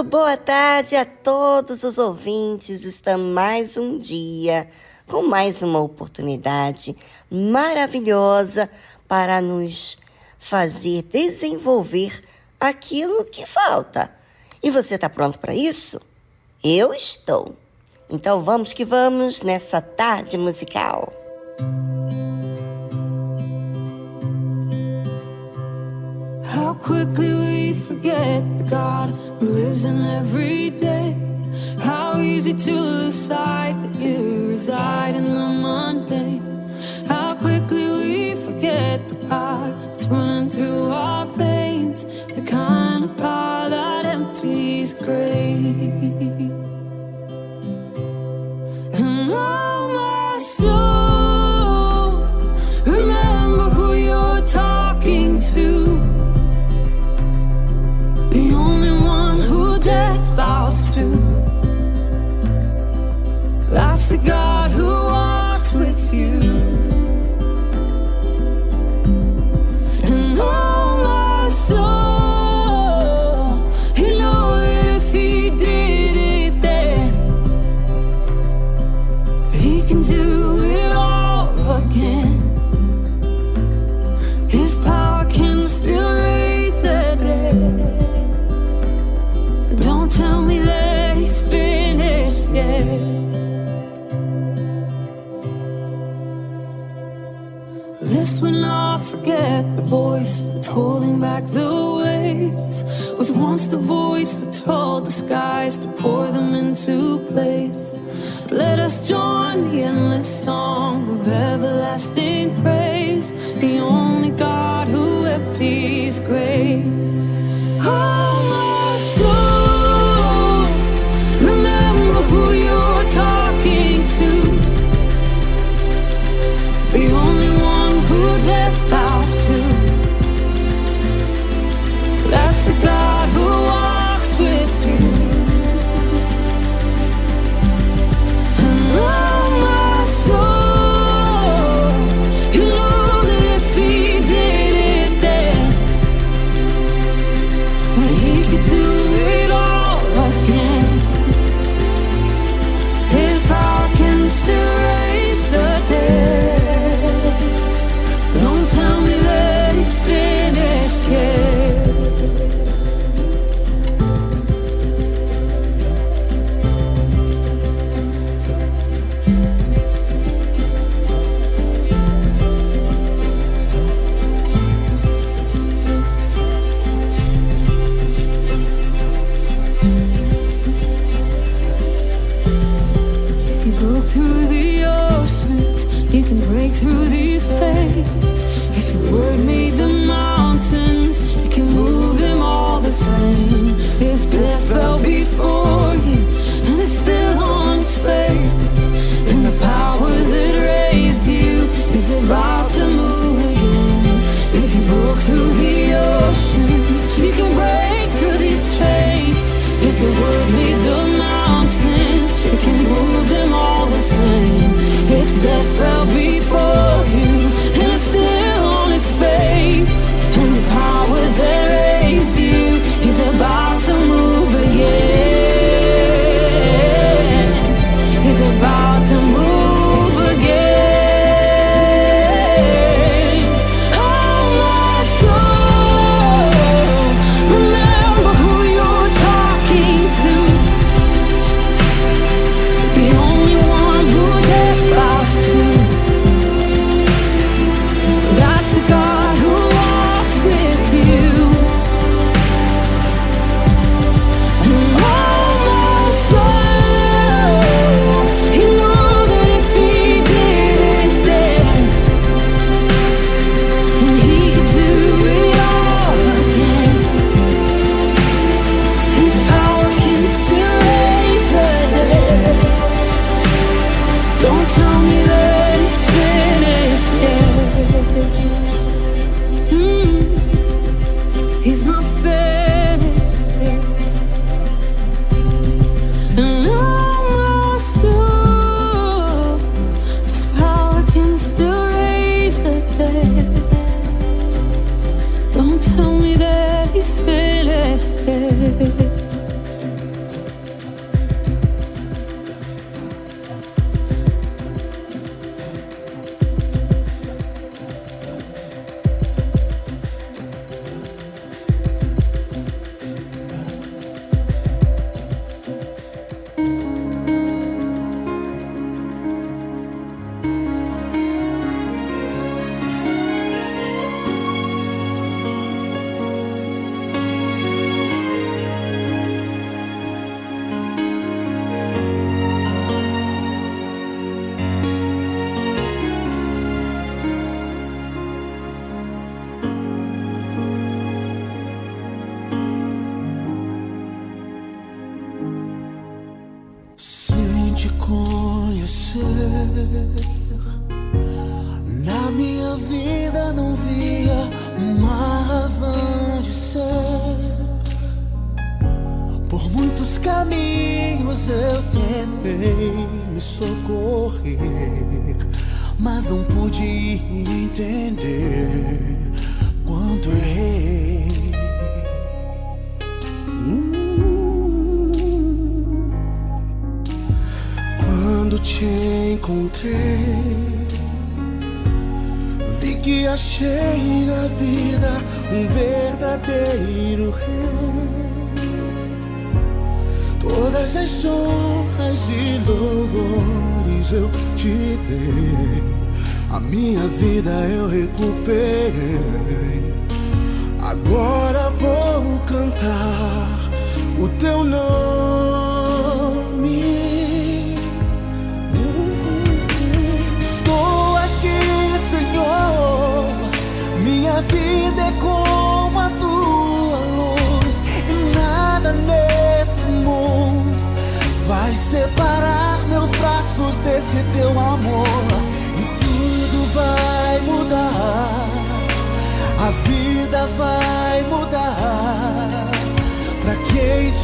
Boa tarde a todos os ouvintes. Estamos mais um dia com mais uma oportunidade maravilhosa para nos fazer desenvolver aquilo que falta. E você está pronto para isso? Eu estou. Então vamos que vamos nessa tarde musical. How quickly we forget the God who lives in every day. How easy to lose sight that you reside in the mundane. How quickly place.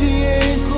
Quem te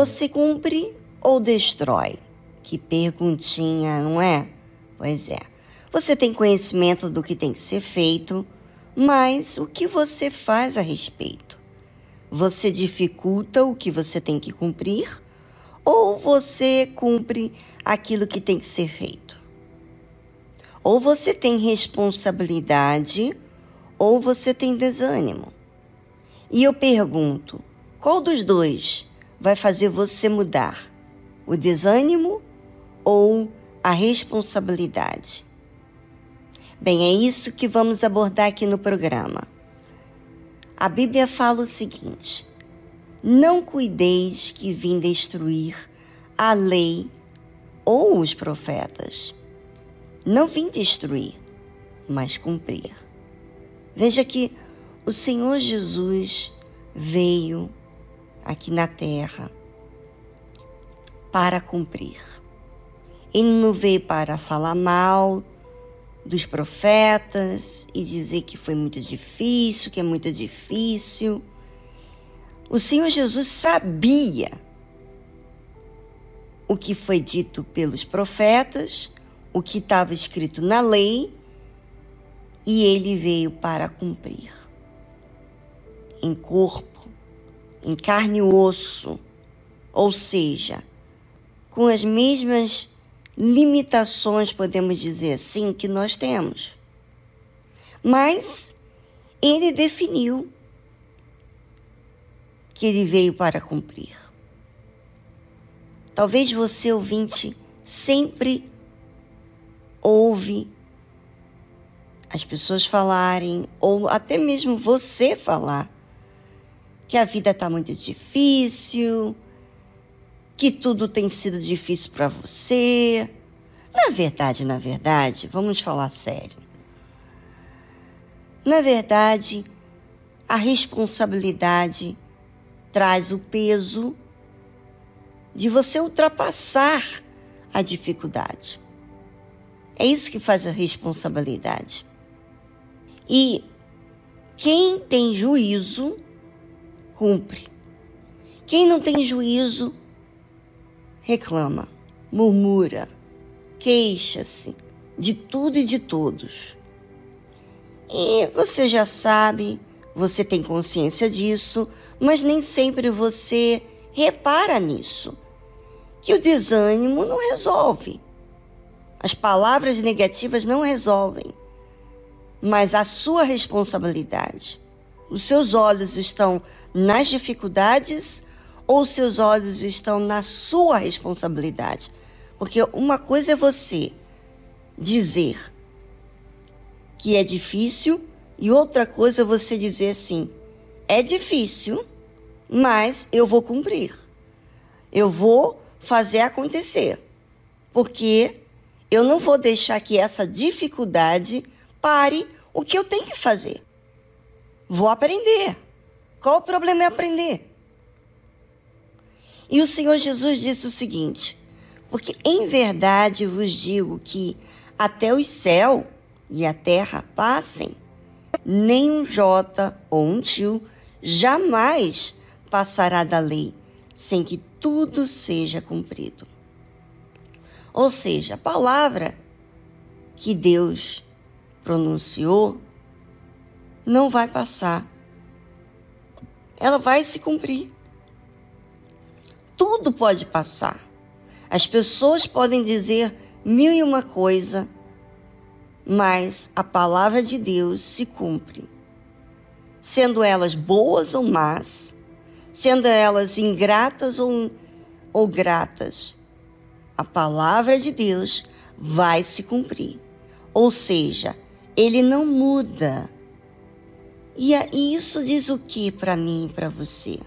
Você cumpre ou destrói? Que perguntinha, não é? Pois é. Você tem conhecimento do que tem que ser feito, mas o que você faz a respeito? Você dificulta o que você tem que cumprir ou você cumpre aquilo que tem que ser feito? Ou você tem responsabilidade ou você tem desânimo. E eu pergunto: qual dos dois vai fazer você mudar? O desânimo ou a responsabilidade? Bem, é isso que vamos abordar aqui no programa. A Bíblia fala o seguinte: Não cuideis que vim destruir a lei ou os profetas. Não vim destruir, mas cumprir. Veja que o Senhor Jesus veio aqui na terra para cumprir. Ele não veio para falar mal dos profetas e dizer que foi muito difícil, que é muito difícil. O Senhor Jesus sabia o que foi dito pelos profetas, o que estava escrito na lei, e ele veio para cumprir. Em corpo, em carne e osso, ou seja, com as mesmas limitações, podemos dizer assim, que nós temos. Mas ele definiu que ele veio para cumprir. Talvez você, ouvinte, sempre ouve as pessoas falarem, ou até mesmo você falar, que a vida está muito difícil, que tudo tem sido difícil para você. Na verdade, na verdade, vamos falar sério. Na verdade, a responsabilidade traz o peso de você ultrapassar a dificuldade. É isso que faz a responsabilidade. E quem tem juízo, cumpre. Quem não tem juízo, reclama, murmura, queixa-se de tudo e de todos. E você já sabe, você tem consciência disso, mas nem sempre você repara nisso. Que o desânimo não resolve. As palavras negativas não resolvem. Mas a sua responsabilidade. Os seus olhos estão nas dificuldades ou os seus olhos estão na sua responsabilidade? Porque uma coisa é você dizer que é difícil e outra coisa é você dizer assim: é difícil, mas eu vou cumprir. Eu vou fazer acontecer. Porque eu não vou deixar que essa dificuldade pare o que eu tenho que fazer. Vou aprender. Qual o problema é aprender? E o Senhor Jesus disse o seguinte: Porque em verdade vos digo que até o céu e a terra passem, nem um jota ou um tio jamais passará da lei, sem que tudo seja cumprido. Ou seja, a palavra que Deus pronunciou não vai passar. Ela vai se cumprir. Tudo pode passar. As pessoas podem dizer mil e uma coisa, mas a palavra de Deus se cumpre. Sendo elas boas ou más, sendo elas ingratas ou, ou gratas, a palavra de Deus vai se cumprir. Ou seja, ele não muda. E isso diz o que para mim e para você?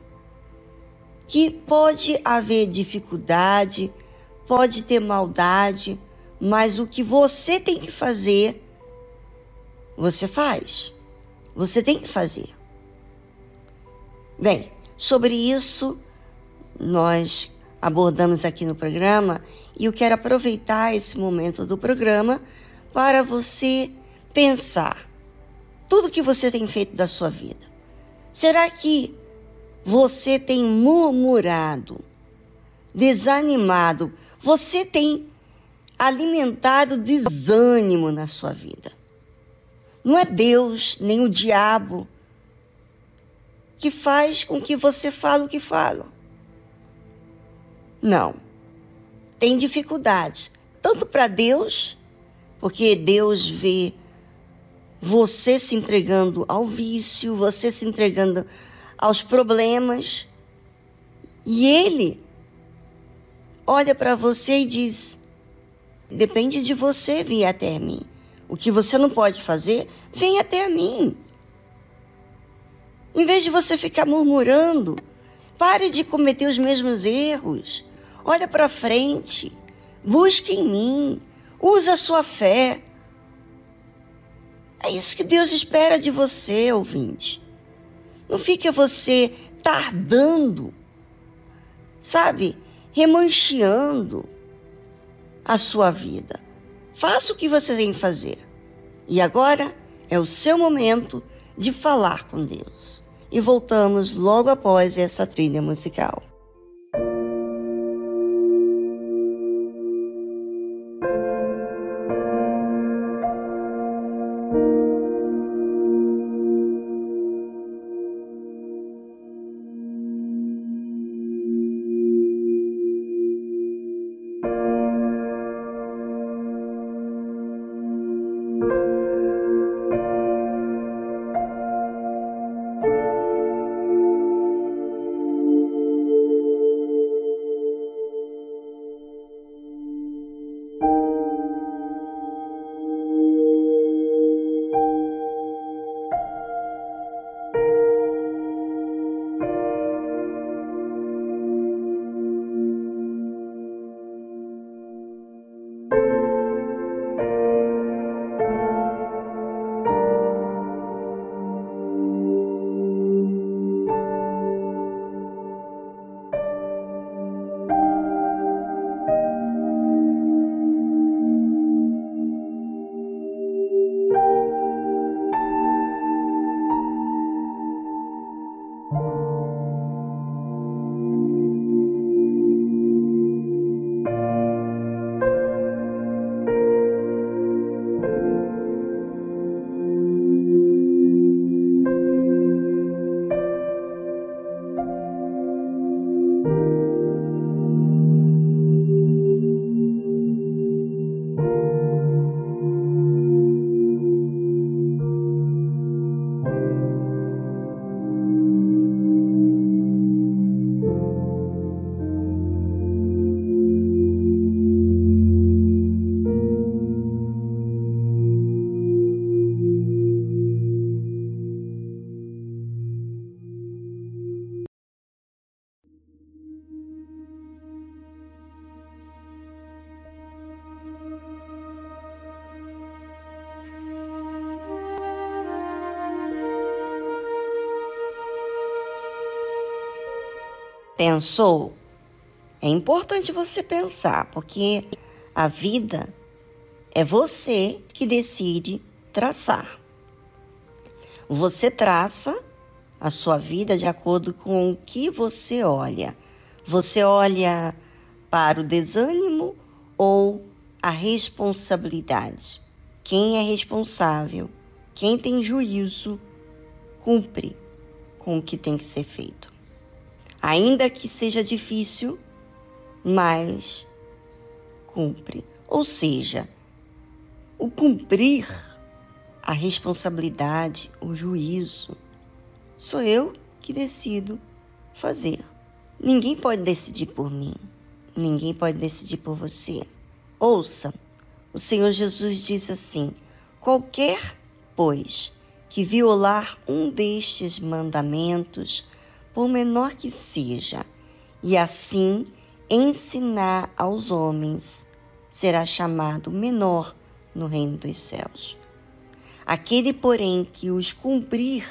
Que pode haver dificuldade, pode ter maldade, mas o que você tem que fazer, você faz. Você tem que fazer. Bem, sobre isso nós abordamos aqui no programa e eu quero aproveitar esse momento do programa para você pensar tudo que você tem feito da sua vida. Será que você tem murmurado, desanimado, você tem alimentado desânimo na sua vida. Não é Deus nem o diabo que faz com que você fale o que fala. Não. Tem dificuldades, tanto para Deus, porque Deus vê você se entregando ao vício, você se entregando aos problemas, e Ele olha para você e diz: Depende de você vir até mim. O que você não pode fazer, vem até mim. Em vez de você ficar murmurando, pare de cometer os mesmos erros. Olha para frente. Busque em mim. Use a sua fé. É isso que Deus espera de você, ouvinte. Não fique você tardando, sabe? Remancheando a sua vida. Faça o que você tem que fazer. E agora é o seu momento de falar com Deus. E voltamos logo após essa trilha musical. Pensou? É importante você pensar, porque a vida é você que decide traçar. Você traça a sua vida de acordo com o que você olha. Você olha para o desânimo ou a responsabilidade? Quem é responsável, quem tem juízo, cumpre com o que tem que ser feito. Ainda que seja difícil, mas cumpre. Ou seja, o cumprir a responsabilidade, o juízo, sou eu que decido fazer. Ninguém pode decidir por mim, ninguém pode decidir por você. Ouça, o Senhor Jesus diz assim: qualquer, pois, que violar um destes mandamentos, por menor que seja, e assim ensinar aos homens, será chamado menor no reino dos céus. Aquele, porém, que os cumprir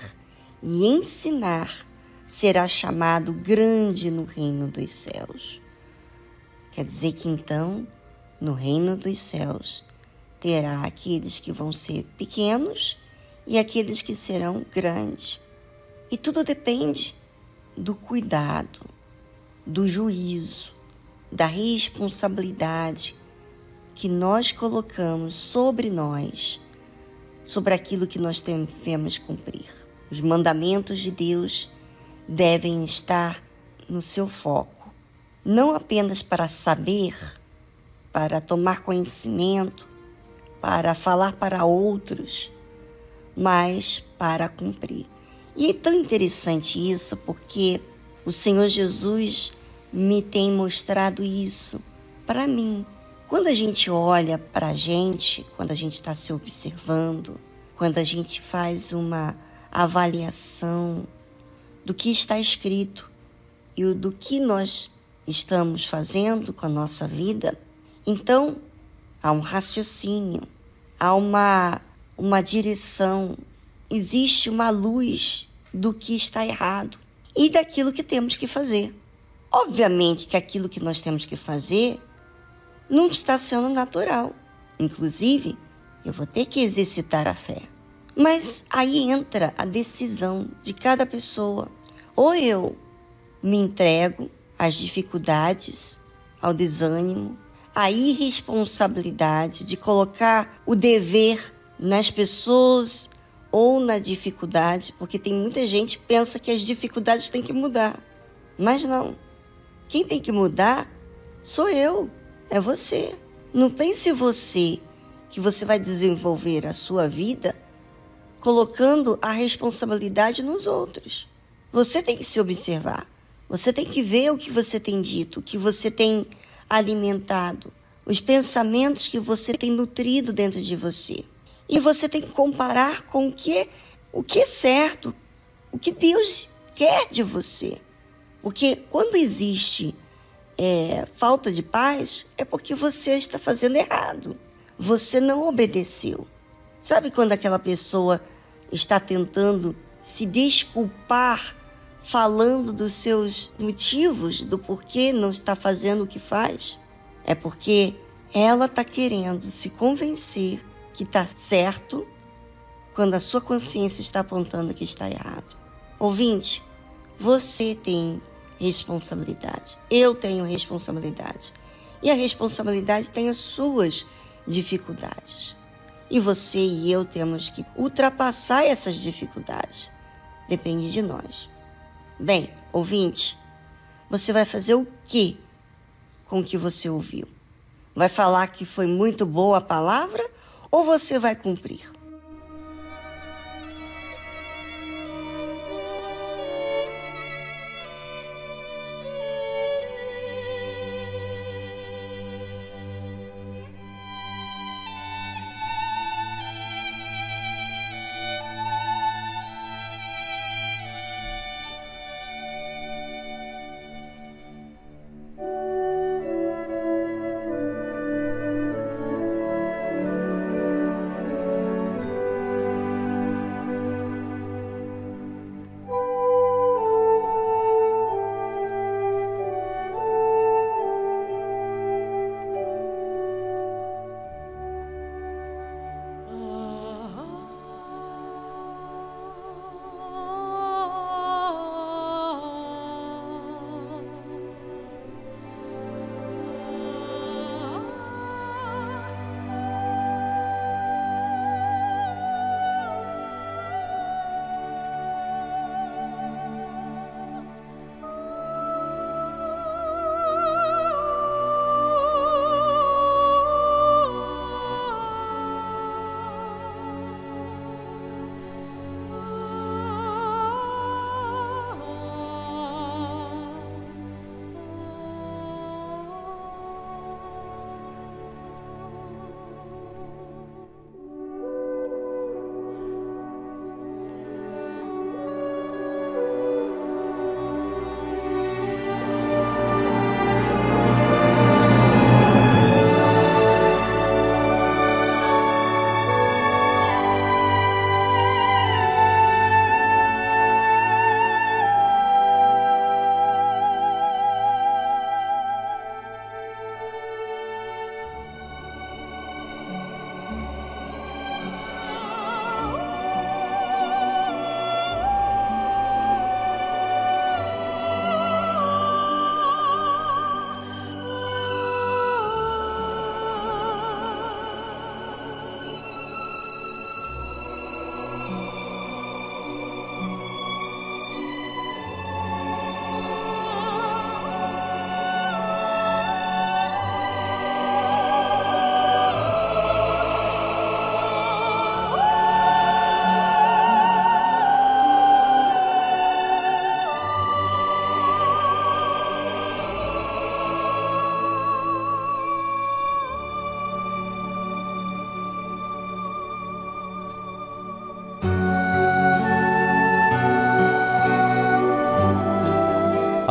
e ensinar, será chamado grande no reino dos céus. Quer dizer que então, no reino dos céus, terá aqueles que vão ser pequenos e aqueles que serão grandes. E tudo depende do cuidado, do juízo, da responsabilidade que nós colocamos sobre nós, sobre aquilo que nós devemos cumprir. Os mandamentos de Deus devem estar no seu foco, não apenas para saber, para tomar conhecimento, para falar para outros, mas para cumprir. E é tão interessante isso porque o Senhor Jesus me tem mostrado isso para mim. Quando a gente olha para a gente, quando a gente está se observando, quando a gente faz uma avaliação do que está escrito e do que nós estamos fazendo com a nossa vida, então há um raciocínio, há uma, uma direção, existe uma luz do que está errado e daquilo que temos que fazer. Obviamente que aquilo que nós temos que fazer não está sendo natural. Inclusive, eu vou ter que exercitar a fé. Mas aí entra a decisão de cada pessoa. Ou eu me entrego às dificuldades, ao desânimo, à irresponsabilidade de colocar o dever nas pessoas ou na dificuldade, porque tem muita gente que pensa que as dificuldades têm que mudar. Mas não. Quem tem que mudar sou eu, é você. Não pense você que você vai desenvolver a sua vida colocando a responsabilidade nos outros. Você tem que se observar. Você tem que ver o que você tem dito, o que você tem alimentado, os pensamentos que você tem nutrido dentro de você. E você tem que comparar com o que, o que é certo, o que Deus quer de você. Porque quando existe é, falta de paz, é porque você está fazendo errado. Você não obedeceu. Sabe quando aquela pessoa está tentando se desculpar, falando dos seus motivos, do porquê não está fazendo o que faz? É porque ela está querendo se convencer que está certo quando a sua consciência está apontando que está errado. Ouvinte, você tem responsabilidade. Eu tenho responsabilidade. E a responsabilidade tem as suas dificuldades. E você e eu temos que ultrapassar essas dificuldades. Depende de nós. Bem, ouvinte, você vai fazer o que com o que você ouviu? Vai falar que foi muito boa a palavra ou você vai cumprir?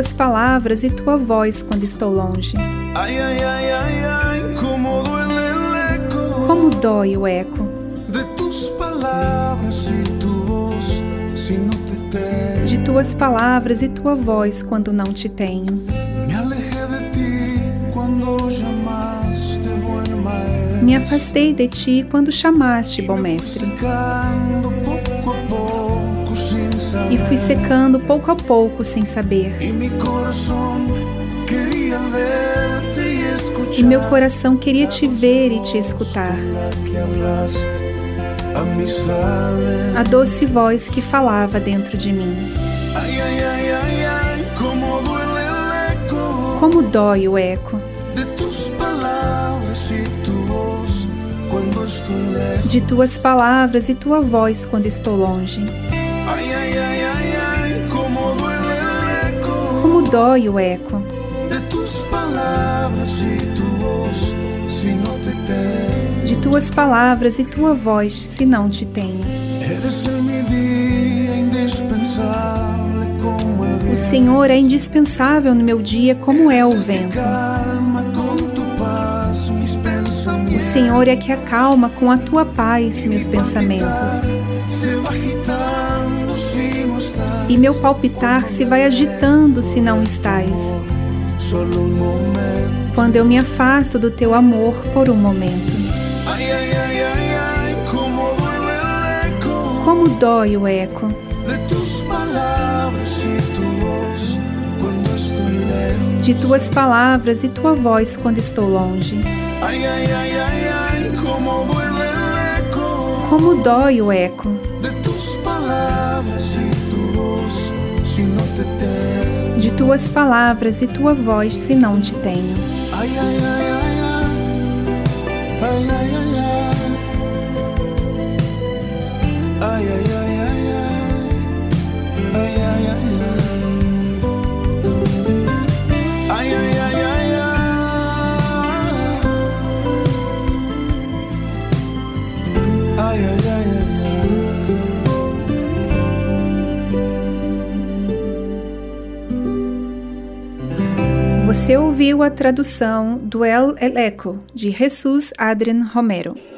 tuas palavras e tua voz quando estou longe. Ai, ai, ai, ai, ai, como eco. Como dói o eco de tus palavras e tu voz se não te tenho. de tuas palavras e tua voz quando não te tenho. Me de ti quando buen maestro. Me afastei de ti quando chamaste, bom mestre. Fui secando pouco a pouco sem saber. E meu coração queria te ver e te escutar. A doce voz que falava dentro de mim. Como dói o eco de tuas palavras e tua voz quando estou longe. Dói o eco de tuas palavras e tua voz se não te tenho. O Senhor é indispensável no meu dia, como é o vento. O Senhor é que acalma com a tua paz meus pensamentos. E meu palpitar se vai agitando se não estás. Quando eu me afasto do teu amor por um momento. Como dói o eco de tuas palavras e tua voz quando estou longe. Como dói o eco tuas palavras e tua voz se não te tenho. Ouviu a tradução do El Eleco, de Jesus Adrian Romero.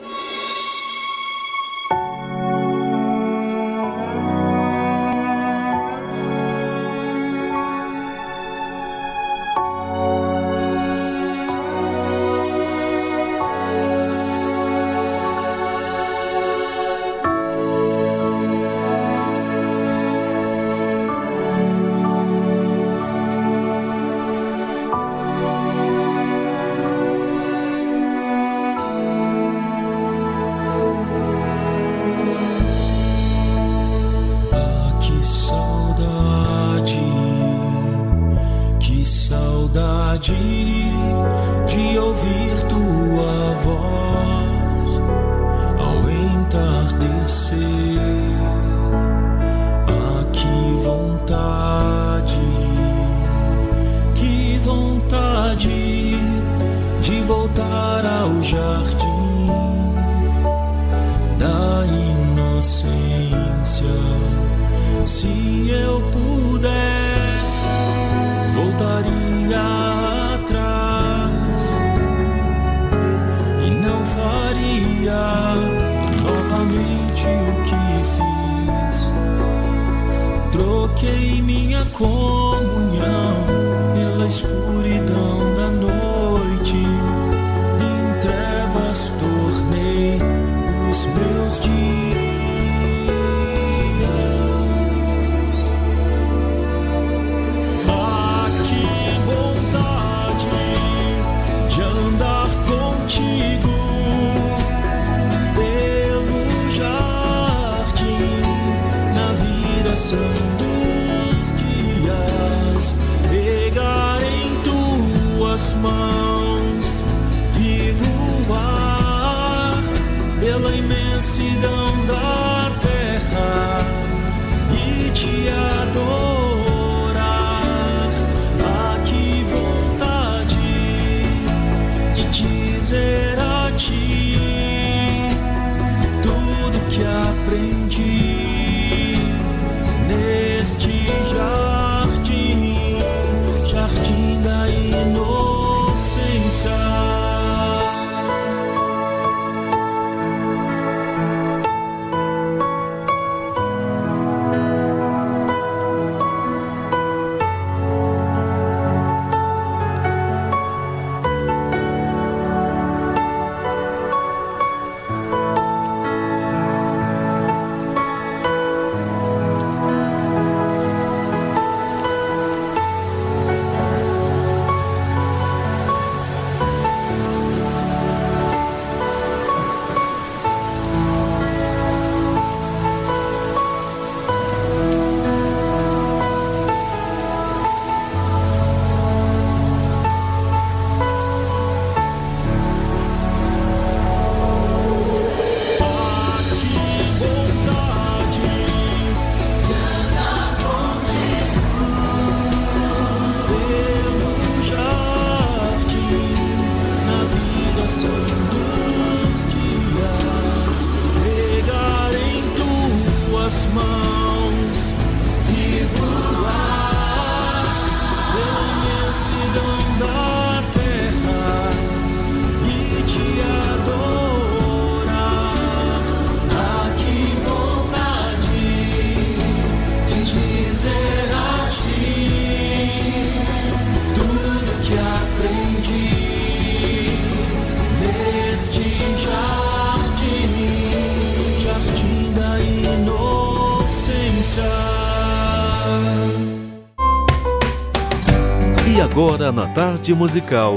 Agora na tarde musical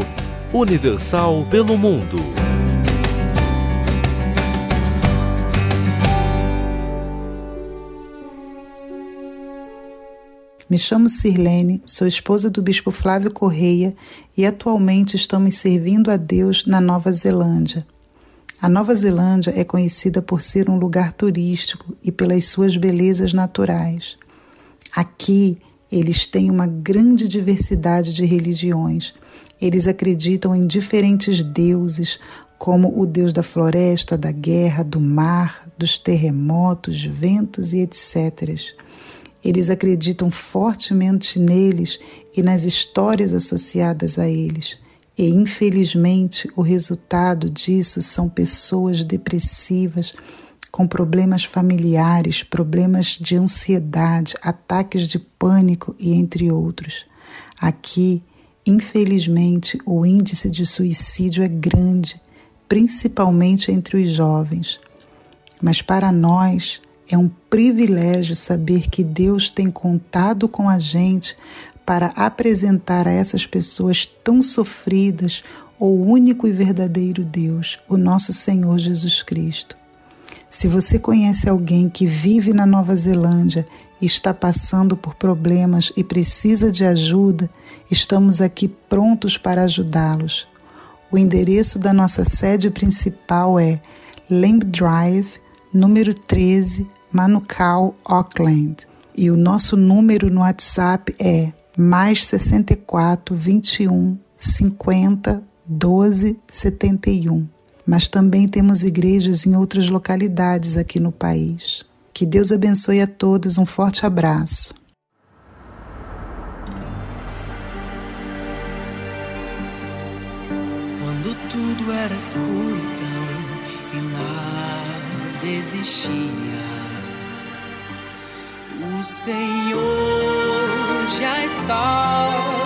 Universal pelo Mundo. Me chamo Sirlene, sou esposa do Bispo Flávio Correia e atualmente estamos servindo a Deus na Nova Zelândia. A Nova Zelândia é conhecida por ser um lugar turístico e pelas suas belezas naturais. Aqui, eles têm uma grande diversidade de religiões. Eles acreditam em diferentes deuses, como o deus da floresta, da guerra, do mar, dos terremotos, ventos e etc. Eles acreditam fortemente neles e nas histórias associadas a eles. E, infelizmente, o resultado disso são pessoas depressivas, com problemas familiares, problemas de ansiedade, ataques de pânico e entre outros. Aqui, infelizmente, o índice de suicídio é grande, principalmente entre os jovens. Mas para nós, é um privilégio saber que Deus tem contado com a gente para apresentar a essas pessoas tão sofridas o único e verdadeiro Deus, o nosso Senhor Jesus Cristo. Se você conhece alguém que vive na Nova Zelândia e está passando por problemas e precisa de ajuda, estamos aqui prontos para ajudá-los. O endereço da nossa sede principal é Lamb Drive, número 13, Manukau, Auckland. E o nosso número no WhatsApp é mais 64 21 50 12 71. Mas também temos igrejas em outras localidades aqui no país. Que Deus abençoe a todos. Um forte abraço. Quando tudo era escuridão e nada existia o Senhor já estava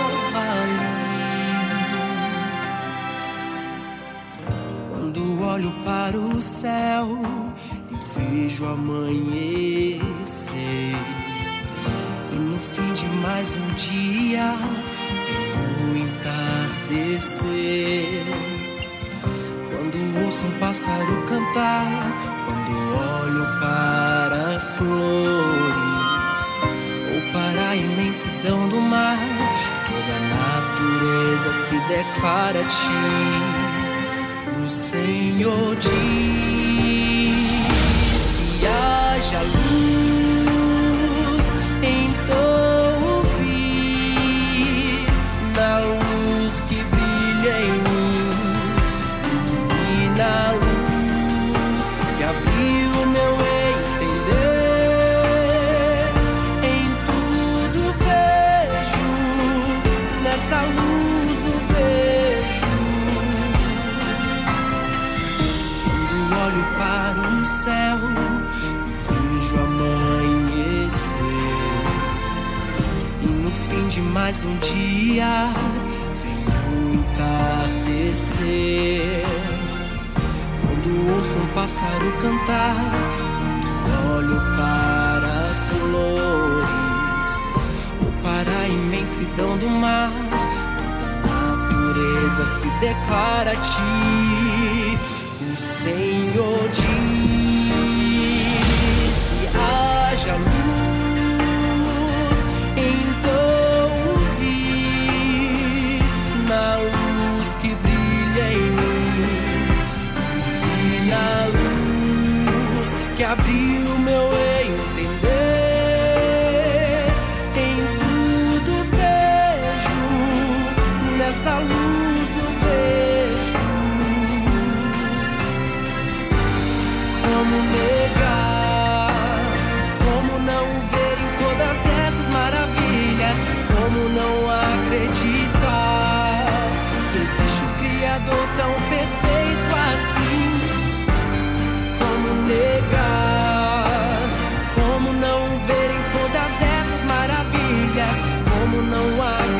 olho para o céu e vejo amanhecer, e no fim de mais um dia vem o entardecer. Quando ouço um pássaro cantar, quando olho para as flores para a imensidão do mar, toda a natureza se declara a ti. Senhor diz: se haja luz. Mais um dia vem entardecer. Quando ouço um pássaro cantar, quando olho para as flores, ou para a imensidão do mar, toda a natureza se declara a ti. O Senhor diz: haja luz. Abriu meu como não há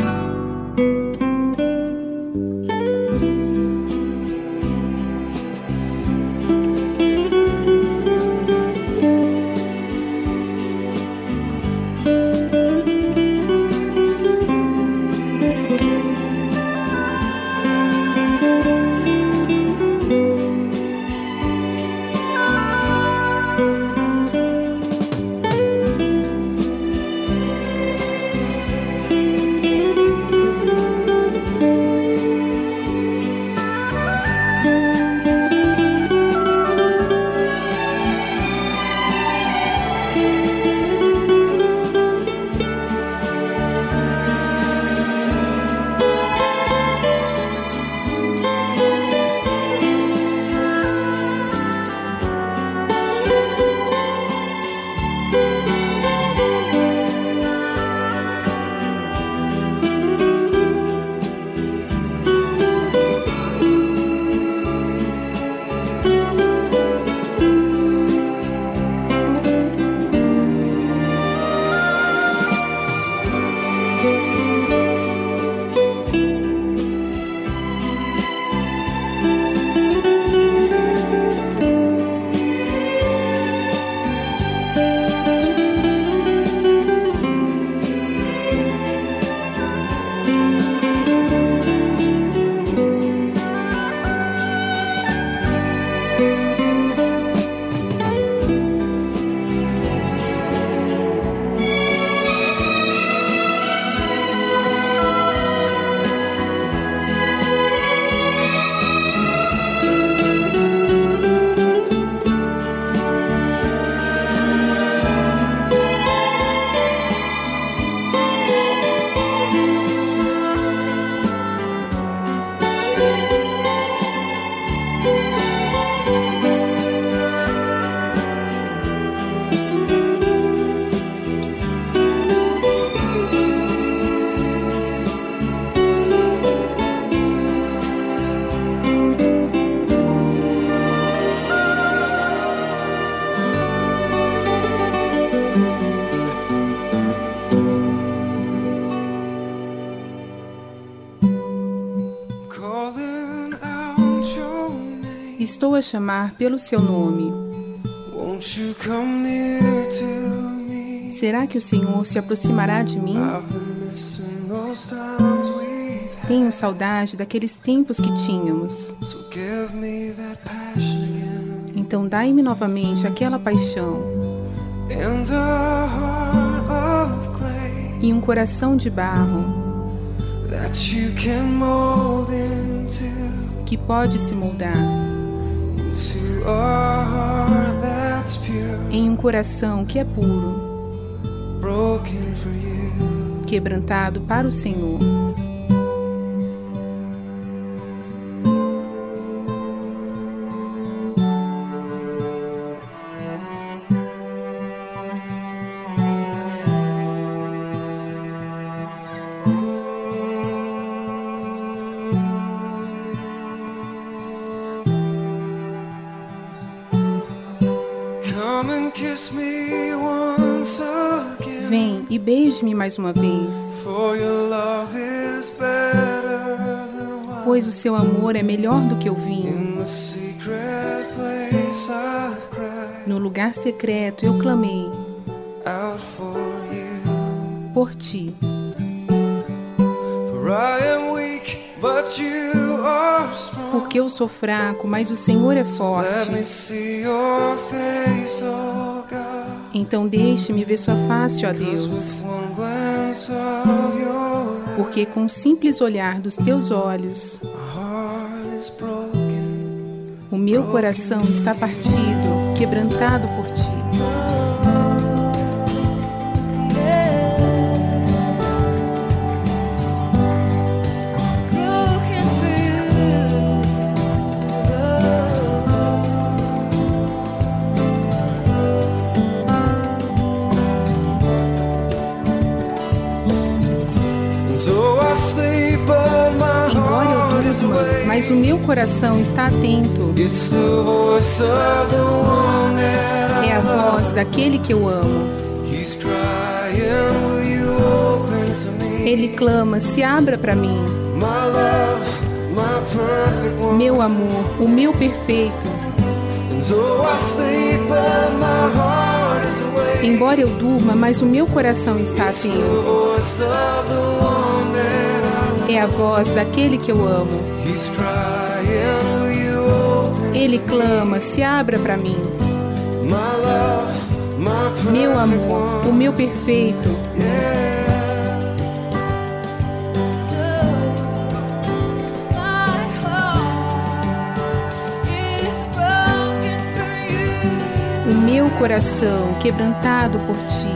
A chamar pelo seu nome. Será que o Senhor se aproximará de mim? Tenho saudade daqueles tempos que tínhamos. Então dai-me novamente aquela paixão. E um coração de barro que pode se moldar em um coração que é puro, quebrantado para o Senhor. Mais uma vez. Pois o seu amor é melhor do que o vinho. No lugar secreto eu clamei por ti. Porque eu sou fraco, mas o Senhor é forte. Então deixe-me ver sua face, ó Deus. Porque com o simples olhar dos teus olhos, o meu coração está partido, quebrantado por ti. Mas o meu coração está atento. É a voz daquele que eu amo. Ele clama: se abra para mim. Meu amor, o meu perfeito. Embora eu durma, mas o meu coração está atento. É a voz daquele que eu amo. Ele clama: se abra para mim. Meu amor, o meu perfeito. O meu coração quebrantado por ti.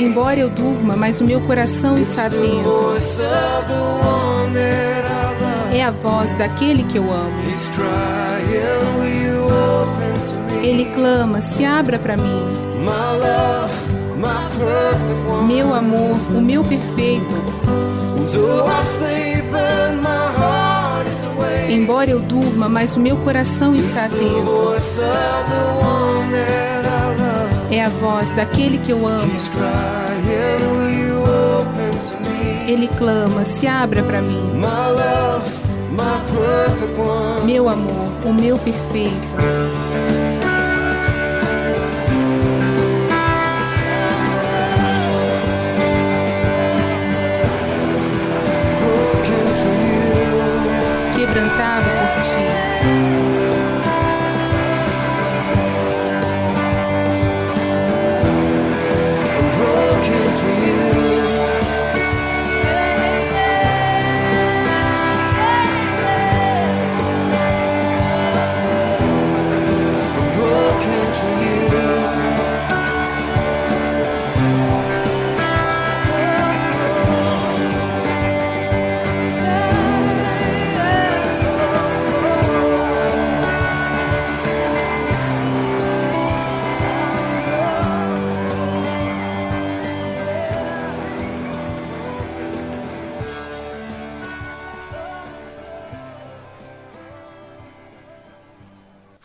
Embora eu durma, mas o meu coração está atento. É a voz daquele que eu amo. Ele clama: se abra para mim. Meu amor, o meu perfeito. Embora eu durma, mas o meu coração está atento. É a voz daquele que eu amo. Ele clama: se abra para mim. Meu amor, o meu perfeito.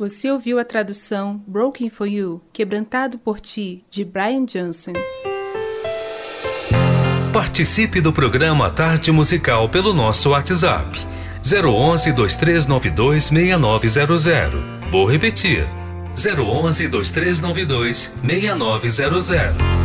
Você ouviu a tradução Broken for You, Quebrantado por Ti, de Brian Johnson. Participe do programa Tarde Musical pelo nosso WhatsApp 011 2392 6900. Vou repetir: 011 2392 6900.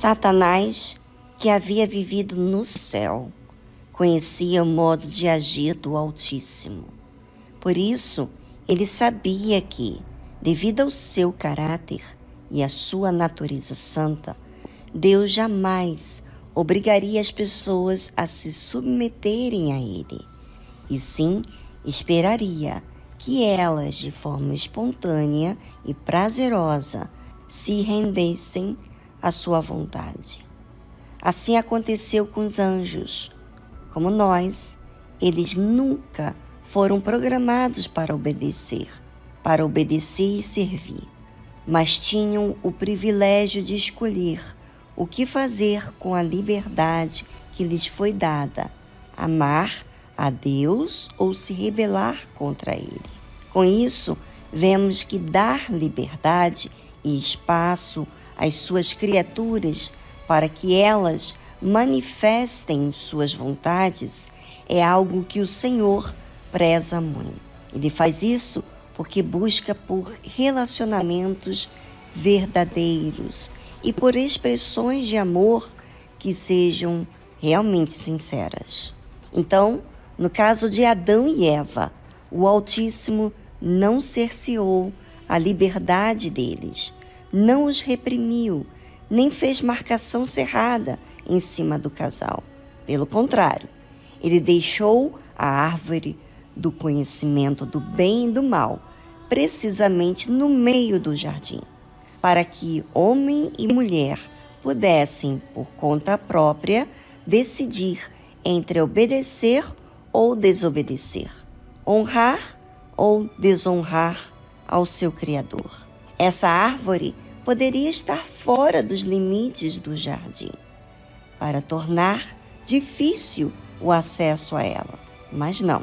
Satanás, que havia vivido no céu, conhecia o modo de agir do Altíssimo. Por isso, ele sabia que, devido ao seu caráter e à sua natureza santa, Deus jamais obrigaria as pessoas a se submeterem a ele, e sim esperaria que elas, de forma espontânea e prazerosa, se rendessem à sua vontade. Assim aconteceu com os anjos. Como nós, eles nunca foram programados para obedecer, para obedecer e servir, mas tinham o privilégio de escolher o que fazer com a liberdade que lhes foi dada: amar a Deus ou se rebelar contra Ele. Com isso, vemos que dar liberdade e espaço às suas criaturas para que elas manifestem suas vontades é algo que o Senhor preza muito. Ele faz isso porque busca por relacionamentos verdadeiros e por expressões de amor que sejam realmente sinceras. Então, no caso de Adão e Eva, o Altíssimo não cerceou a liberdade deles, não os reprimiu, nem fez marcação cerrada em cima do casal. Pelo contrário, ele deixou a árvore do conhecimento do bem e do mal precisamente no meio do jardim, para que homem e mulher pudessem, por conta própria, decidir entre obedecer ou desobedecer, honrar ou desonrar ao seu Criador. Essa árvore poderia estar fora dos limites do jardim, para tornar difícil o acesso a ela. Mas não.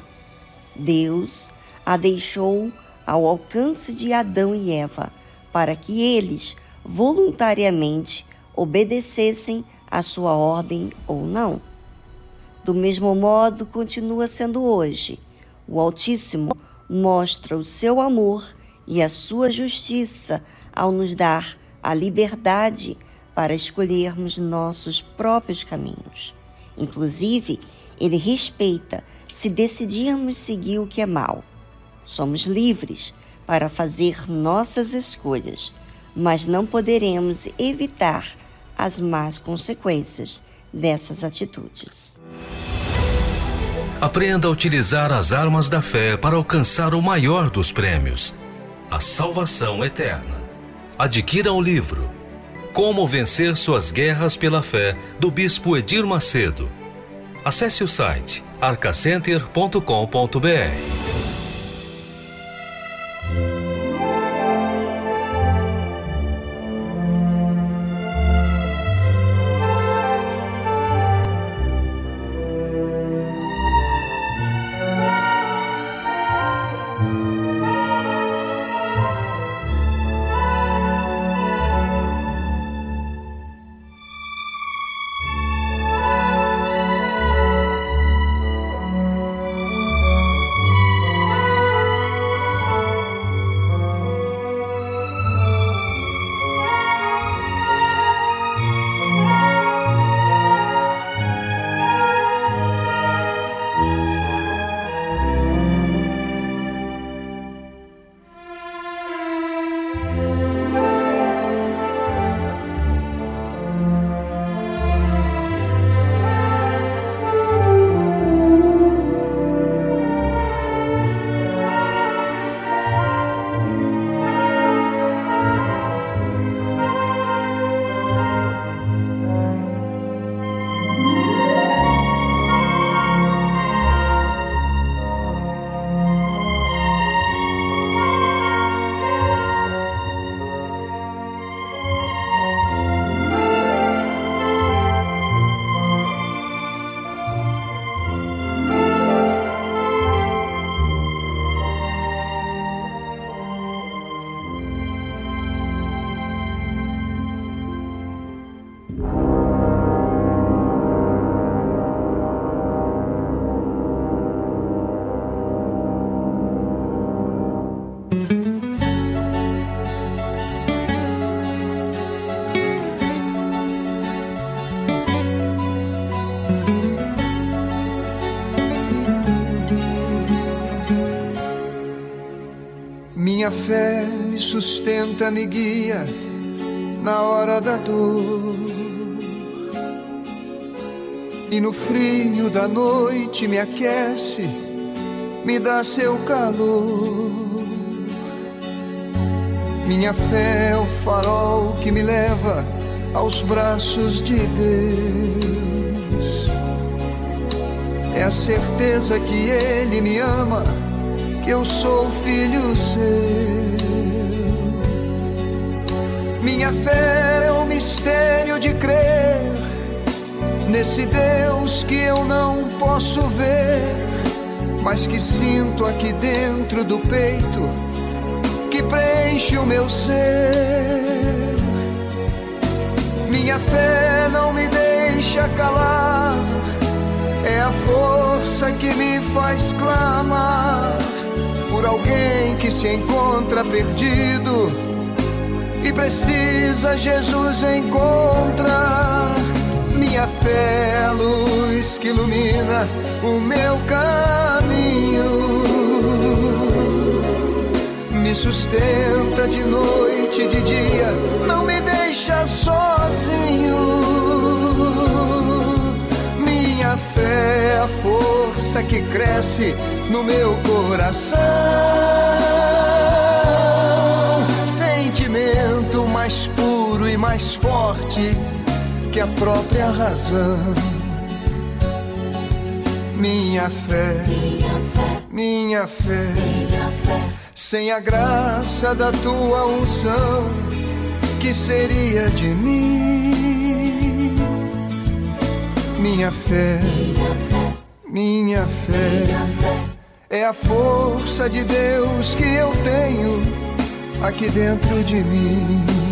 Deus a deixou ao alcance de Adão e Eva, para que eles voluntariamente obedecessem à sua ordem ou não. Do mesmo modo, continua sendo hoje. O Altíssimo mostra o seu amor e a sua justiça ao nos dar a liberdade para escolhermos nossos próprios caminhos. Inclusive, ele respeita se decidirmos seguir o que é mal. Somos livres para fazer nossas escolhas, mas não poderemos evitar as más consequências dessas atitudes. Aprenda a utilizar as armas da fé para alcançar o maior dos prêmios a salvação eterna. Adquira o livro Como Vencer Suas Guerras pela Fé, do Bispo Edir Macedo. Acesse o site arcacenter.com.br. Minha fé me sustenta, me guia na hora da dor. E no frio da noite me aquece, me dá seu calor. Minha fé é o farol que me leva aos braços de Deus. É a certeza que Ele me ama, que eu sou filho seu. Minha fé é o mistério de crer nesse Deus que eu não posso ver, mas que sinto aqui dentro do peito, que preenche o meu ser. Minha fé não me deixa calar, é a força que me faz clamar por alguém que se encontra perdido e precisa Jesus encontrar. Minha fé é a luz que ilumina o meu caminho. Me sustenta de noite e de dia, não me deixa sozinho. Minha fé é a força que cresce no meu coração. Sentimento mais puro e mais forte que a própria razão. Minha fé, minha fé, sem a graça da tua unção, que seria de mim? Minha fé, minha fé, é a força de Deus que eu tenho aqui dentro de mim.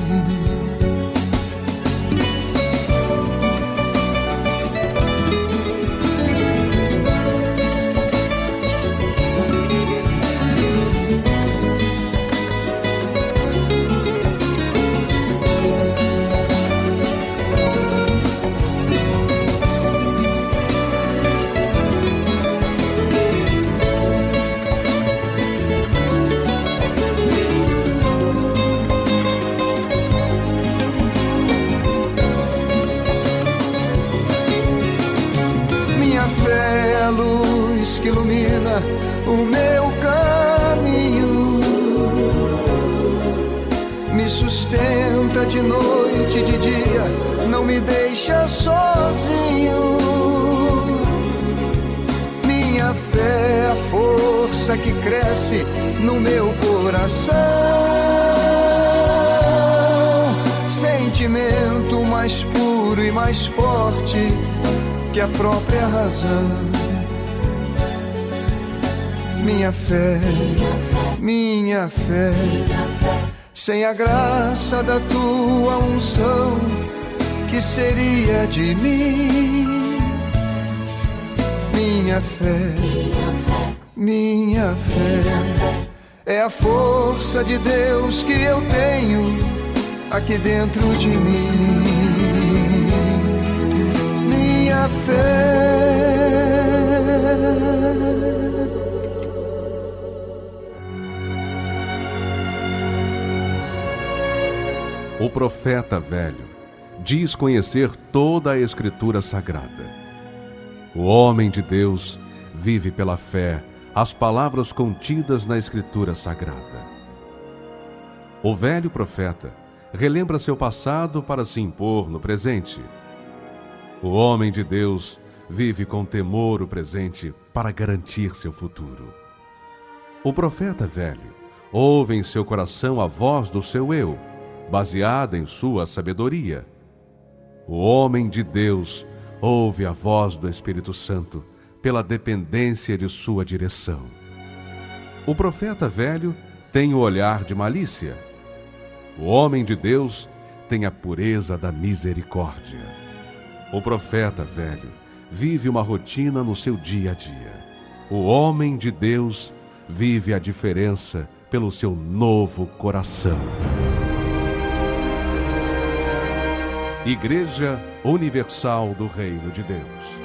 Mais forte que a própria razão. Minha fé, minha fé, sem a graça da tua unção, que seria de mim? Minha fé, minha fé, é a força de Deus que eu tenho aqui dentro de mim O profeta velho diz conhecer toda a Escritura Sagrada. O homem de Deus vive pela fé as palavras contidas na Escritura Sagrada. O velho profeta relembra seu passado para se impor no presente. O homem de Deus vive com temor o presente para garantir seu futuro. O profeta velho ouve em seu coração a voz do seu eu, baseada em sua sabedoria. O homem de Deus ouve a voz do Espírito Santo pela dependência de sua direção. O profeta velho tem o olhar de malícia. O homem de Deus tem a pureza da misericórdia. O profeta velho vive uma rotina no seu dia a dia. O homem de Deus vive a diferença pelo seu novo coração. Igreja Universal do Reino de Deus.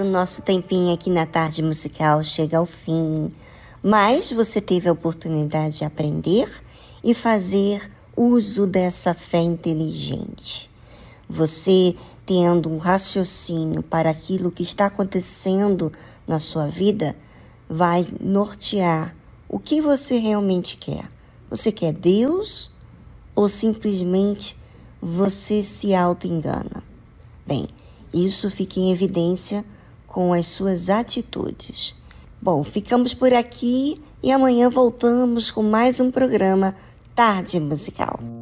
O nosso tempinho aqui na tarde musical chega ao fim. Mas você teve a oportunidade de aprender e fazer uso dessa fé inteligente. Você tendo um raciocínio para aquilo que está acontecendo na sua vida, vai nortear o que você realmente quer. Você quer Deus ou simplesmente você se auto-engana? Bem, isso fica em evidência com as suas atitudes. Bom, ficamos por aqui e amanhã voltamos com mais um programa Tarde Musical.